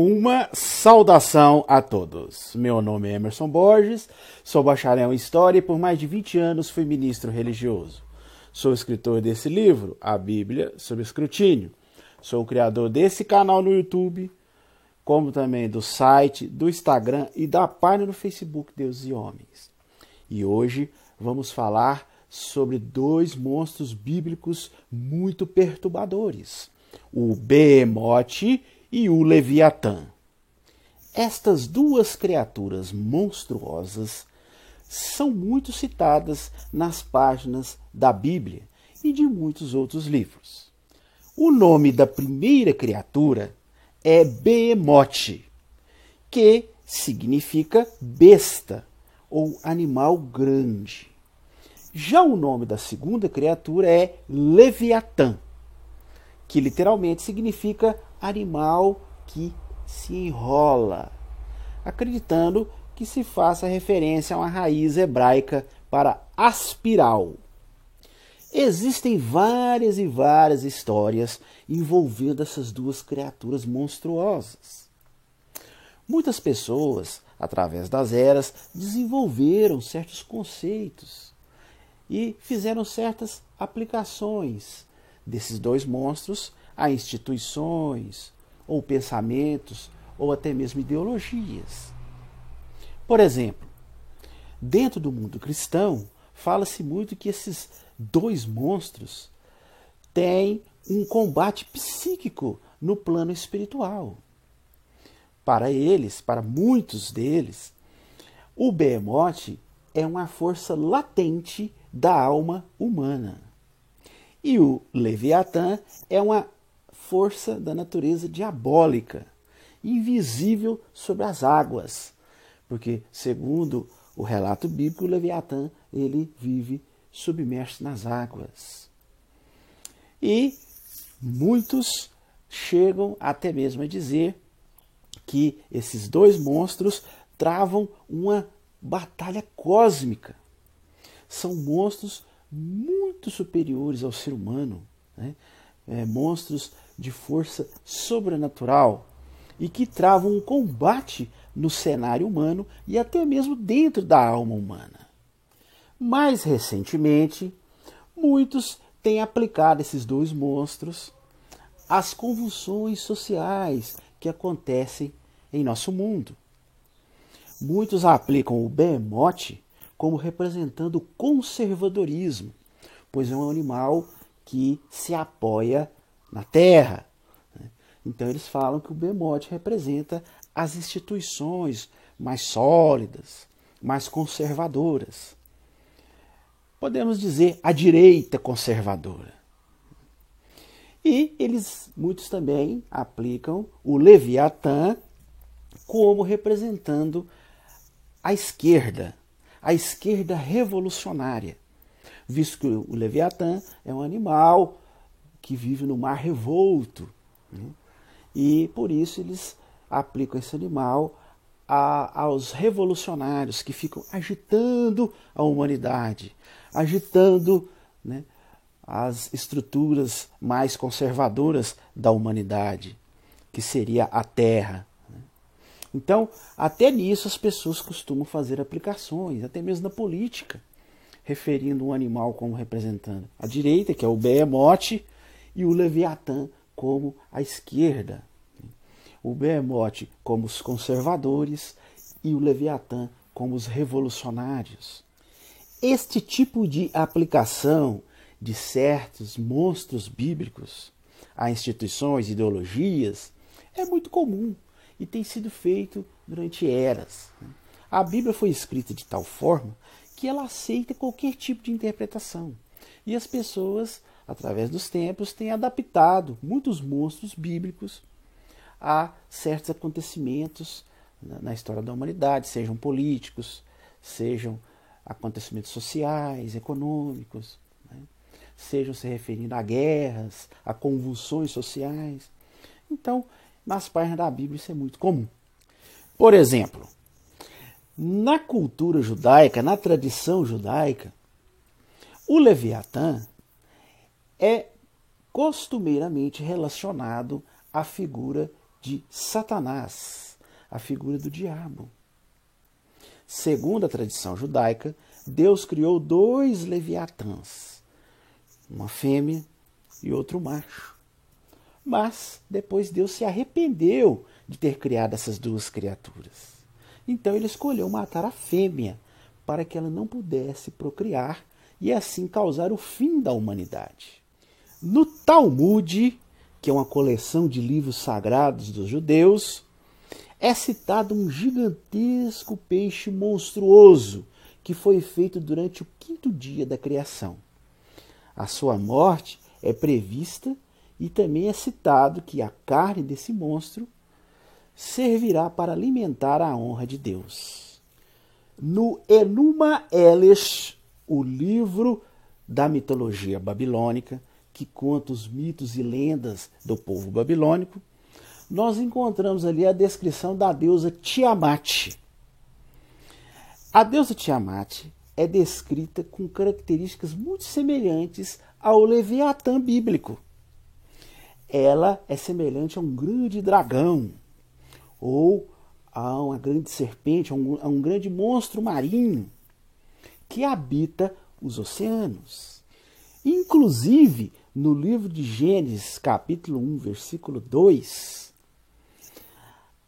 Uma saudação a todos. Meu nome é Emerson Borges, sou bacharel em História e por mais de 20 anos fui ministro religioso. Sou escritor desse livro, A Bíblia sob Escrutínio. Sou o criador desse canal no YouTube, como também do site, do Instagram e da página no Facebook Deus e Homens. E hoje vamos falar sobre dois monstros bíblicos muito perturbadores: o Behemoth e o Leviatã. Estas duas criaturas monstruosas são muito citadas nas páginas da Bíblia e de muitos outros livros. O nome da primeira criatura é Behemoth, que significa besta ou animal grande. Já o nome da segunda criatura é Leviatã, que literalmente significa animal que se enrola, acreditando que se faça referência a uma raiz hebraica para aspiral. Existem várias e várias histórias envolvendo essas duas criaturas monstruosas. Muitas pessoas, através das eras, desenvolveram certos conceitos e fizeram certas aplicações desses dois monstros a instituições, ou pensamentos, ou até mesmo ideologias. Por exemplo, dentro do mundo cristão, fala-se muito que esses dois monstros têm um combate psíquico no plano espiritual. Para eles, para muitos deles, o behemoth é uma força latente da alma humana. E o Leviatã é uma força da natureza diabólica, invisível sobre as águas, porque segundo o relato bíblico, o Leviatã ele vive submerso nas águas. E muitos chegam até mesmo a dizer que esses dois monstros travam uma batalha cósmica. São monstros muito superiores ao ser humano, né? é, monstros de força sobrenatural e que travam um combate no cenário humano e até mesmo dentro da alma humana. Mais recentemente, muitos têm aplicado esses dois monstros às convulsões sociais que acontecem em nosso mundo. Muitos aplicam o behemoth como representando o conservadorismo, pois é um animal que se apoia na terra. Né? Então eles falam que o bemote representa as instituições mais sólidas, mais conservadoras. Podemos dizer a direita conservadora. E eles, muitos também, aplicam o Leviatã como representando a esquerda, a esquerda revolucionária, visto que o Leviatã é um animal que vive no mar revolto. Né? E por isso eles aplicam esse animal a, aos revolucionários que ficam agitando a humanidade, agitando né, as estruturas mais conservadoras da humanidade, que seria a terra. Né? Então, até nisso as pessoas costumam fazer aplicações, até mesmo na política, referindo um animal como representando a direita, que é o behemoth, e o Leviatã como a esquerda. O Behemoth como os conservadores e o Leviatã como os revolucionários. Este tipo de aplicação de certos monstros bíblicos a instituições, ideologias, é muito comum e tem sido feito durante eras. A Bíblia foi escrita de tal forma que ela aceita qualquer tipo de interpretação. E as pessoas através dos tempos, tem adaptado muitos monstros bíblicos a certos acontecimentos na história da humanidade, sejam políticos, sejam acontecimentos sociais, econômicos, né? sejam se referindo a guerras, a convulsões sociais. Então, nas páginas da Bíblia isso é muito comum. Por exemplo, na cultura judaica, na tradição judaica, o Leviatã é costumeiramente relacionado à figura de Satanás, a figura do diabo. Segundo a tradição judaica, Deus criou dois leviatãs, uma fêmea e outro macho. Mas depois Deus se arrependeu de ter criado essas duas criaturas. Então ele escolheu matar a fêmea para que ela não pudesse procriar e assim causar o fim da humanidade. No Talmud, que é uma coleção de livros sagrados dos judeus, é citado um gigantesco peixe monstruoso que foi feito durante o quinto dia da criação. A sua morte é prevista e também é citado que a carne desse monstro servirá para alimentar a honra de Deus. No Enuma Elish, o livro da mitologia babilônica, que conta os mitos e lendas do povo babilônico, nós encontramos ali a descrição da deusa Tiamat. A deusa Tiamat é descrita com características muito semelhantes ao Leviatã bíblico. Ela é semelhante a um grande dragão ou a uma grande serpente, a um, a um grande monstro marinho que habita os oceanos. Inclusive, no livro de Gênesis, capítulo 1, versículo 2,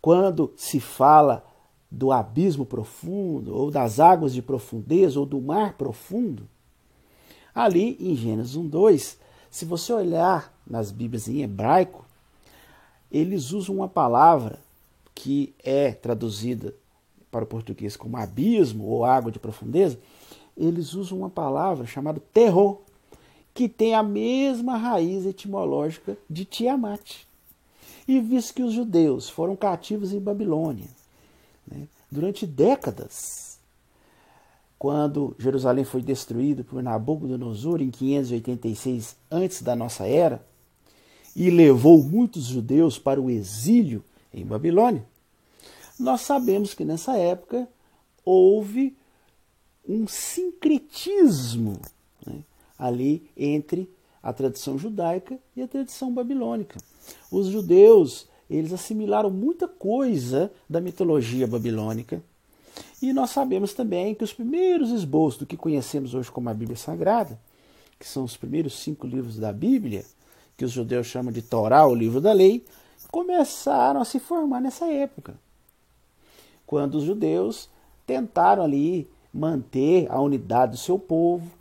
quando se fala do abismo profundo, ou das águas de profundeza, ou do mar profundo, ali em Gênesis 1, 2, se você olhar nas Bíblias em hebraico, eles usam uma palavra que é traduzida para o português como abismo ou água de profundeza, eles usam uma palavra chamada terror, que tem a mesma raiz etimológica de Tiamat. E visto que os judeus foram cativos em Babilônia né, durante décadas, quando Jerusalém foi destruído por Nabucodonosor em 586 antes da nossa era, e levou muitos judeus para o exílio em Babilônia, nós sabemos que nessa época houve um sincretismo ali entre a tradição judaica e a tradição babilônica. Os judeus, eles assimilaram muita coisa da mitologia babilônica. E nós sabemos também que os primeiros esboços do que conhecemos hoje como a Bíblia Sagrada, que são os primeiros cinco livros da Bíblia, que os judeus chamam de Torá, o livro da lei, começaram a se formar nessa época. Quando os judeus tentaram ali manter a unidade do seu povo,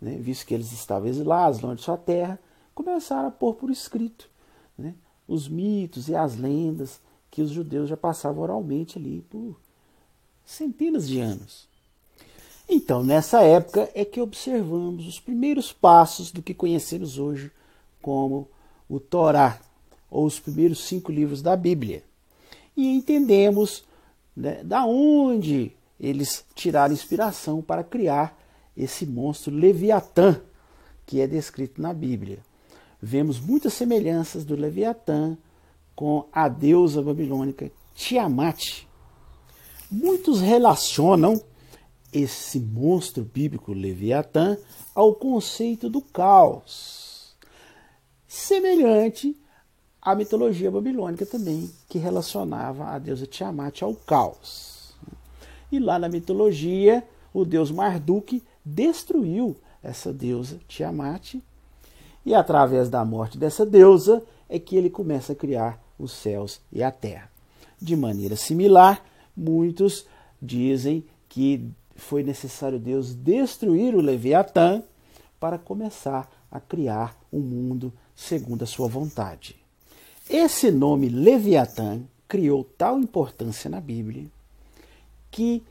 né, visto que eles estavam exilados, longe de sua terra, começaram a pôr por escrito né, os mitos e as lendas que os judeus já passavam oralmente ali por centenas de anos. Então, nessa época é que observamos os primeiros passos do que conhecemos hoje como o Torá, ou os primeiros cinco livros da Bíblia. E entendemos né, da onde eles tiraram inspiração para criar esse monstro Leviatã, que é descrito na Bíblia. Vemos muitas semelhanças do Leviatã com a deusa babilônica Tiamat. Muitos relacionam esse monstro bíblico Leviatã ao conceito do caos, semelhante à mitologia babilônica também, que relacionava a deusa Tiamat ao caos. E lá na mitologia, o deus Marduk destruiu essa deusa Tiamat, e através da morte dessa deusa é que ele começa a criar os céus e a terra. De maneira similar, muitos dizem que foi necessário Deus destruir o Leviatã para começar a criar o um mundo segundo a sua vontade. Esse nome Leviatã criou tal importância na Bíblia que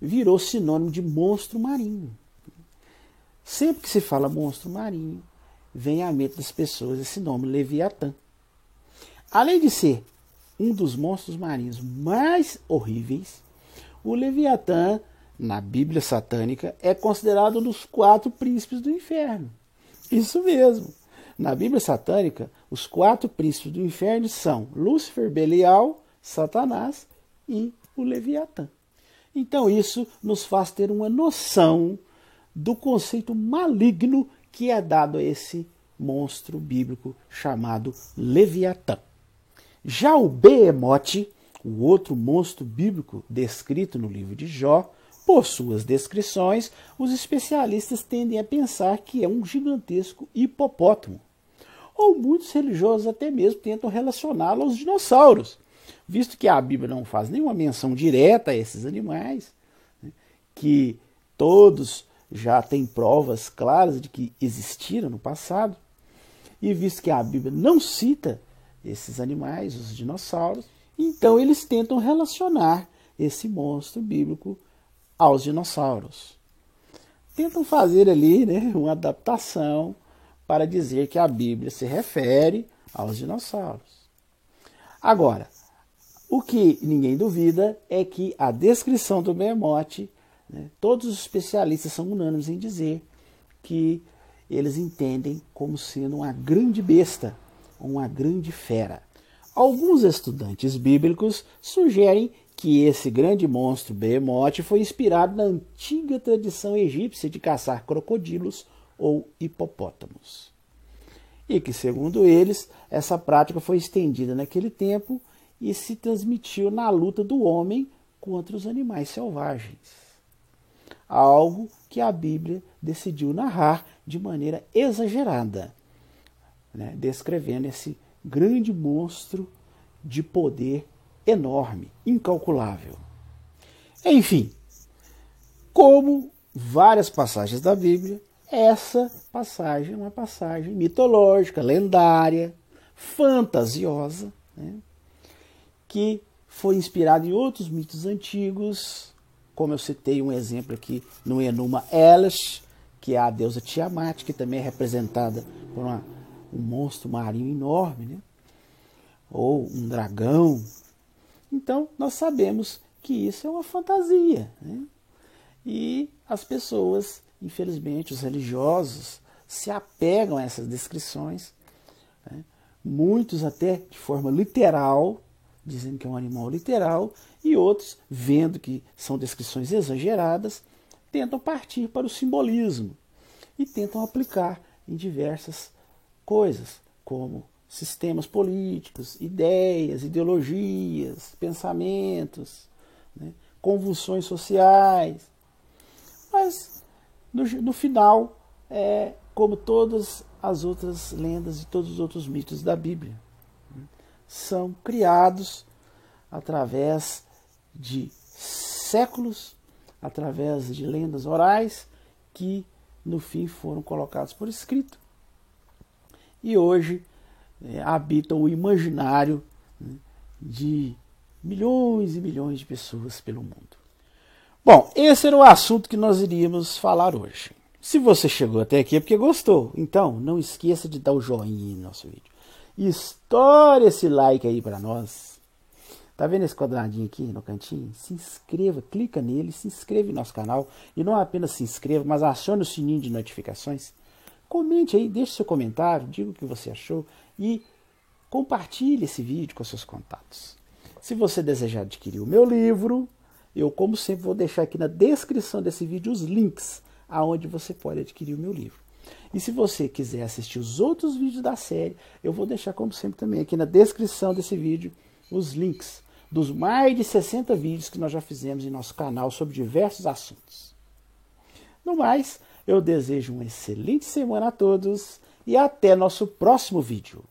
virou sinônimo de monstro marinho. Sempre que se fala monstro marinho, vem à mente das pessoas esse nome, Leviatã. Além de ser um dos monstros marinhos mais horríveis, o Leviatã, na Bíblia satânica, é considerado um dos quatro príncipes do inferno. Isso mesmo. Na Bíblia satânica, os quatro príncipes do inferno são Lúcifer, Belial, Satanás e o Leviatã. Então, isso nos faz ter uma noção do conceito maligno que é dado a esse monstro bíblico chamado Leviatã. Já o Behemoth, o outro monstro bíblico descrito no livro de Jó, por suas descrições, os especialistas tendem a pensar que é um gigantesco hipopótamo. Ou muitos religiosos até mesmo tentam relacioná-lo aos dinossauros, visto que a Bíblia não faz nenhuma menção direta a esses animais, né, que todos já têm provas claras de que existiram no passado, e visto que a Bíblia não cita esses animais, os dinossauros, então eles tentam relacionar esse monstro bíblico aos dinossauros. Tentam fazer ali né, uma adaptação para dizer que a Bíblia se refere aos dinossauros. Agora, o que ninguém duvida é que a descrição do Behemoth, né, todos os especialistas são unânimes em dizer que eles entendem como sendo uma grande besta, uma grande fera. Alguns estudantes bíblicos sugerem que esse grande monstro Behemoth foi inspirado na antiga tradição egípcia de caçar crocodilos ou hipopótamos. E que, segundo eles, essa prática foi estendida naquele tempo e se transmitiu na luta do homem contra os animais selvagens. Algo que a Bíblia decidiu narrar de maneira exagerada, né, descrevendo esse grande monstro de poder enorme, incalculável. Enfim, como várias passagens da Bíblia, essa passagem é uma passagem mitológica, lendária, fantasiosa, né? que foi inspirada em outros mitos antigos, como eu citei um exemplo aqui no Enuma Elish, que é a deusa Tiamat, que também é representada por uma, um monstro marinho enorme, né? ou um dragão, então, nós sabemos que isso é uma fantasia. Né? E as pessoas, infelizmente, os religiosos, se apegam a essas descrições, né? muitos até de forma literal, dizendo que é um animal literal, e outros, vendo que são descrições exageradas, tentam partir para o simbolismo e tentam aplicar em diversas coisas, como sistemas políticos, ideias, ideologias, pensamentos, né, convulsões sociais. Mas, no, no final, é como todas as outras lendas e todos os outros mitos da Bíblia. São criados através de séculos, através de lendas orais, que no fim foram colocados por escrito. E hoje é, habitam o imaginário né, de milhões e milhões de pessoas pelo mundo. Bom, esse era o assunto que nós iríamos falar hoje. Se você chegou até aqui é porque gostou. Então, não esqueça de dar o joinha no nosso vídeo. Estoure esse like aí para nós. Tá vendo esse quadradinho aqui no cantinho? Se inscreva, clica nele, se inscreve no nosso canal. E não apenas se inscreva, mas acione o sininho de notificações. Comente aí, deixe seu comentário, diga o que você achou e compartilhe esse vídeo com seus contatos. Se você desejar adquirir o meu livro, eu, como sempre, vou deixar aqui na descrição desse vídeo os links aonde você pode adquirir o meu livro. E se você quiser assistir os outros vídeos da série, eu vou deixar, como sempre, também aqui na descrição desse vídeo os links dos mais de 60 vídeos que nós já fizemos em nosso canal sobre diversos assuntos. No mais, eu desejo uma excelente semana a todos e até nosso próximo vídeo.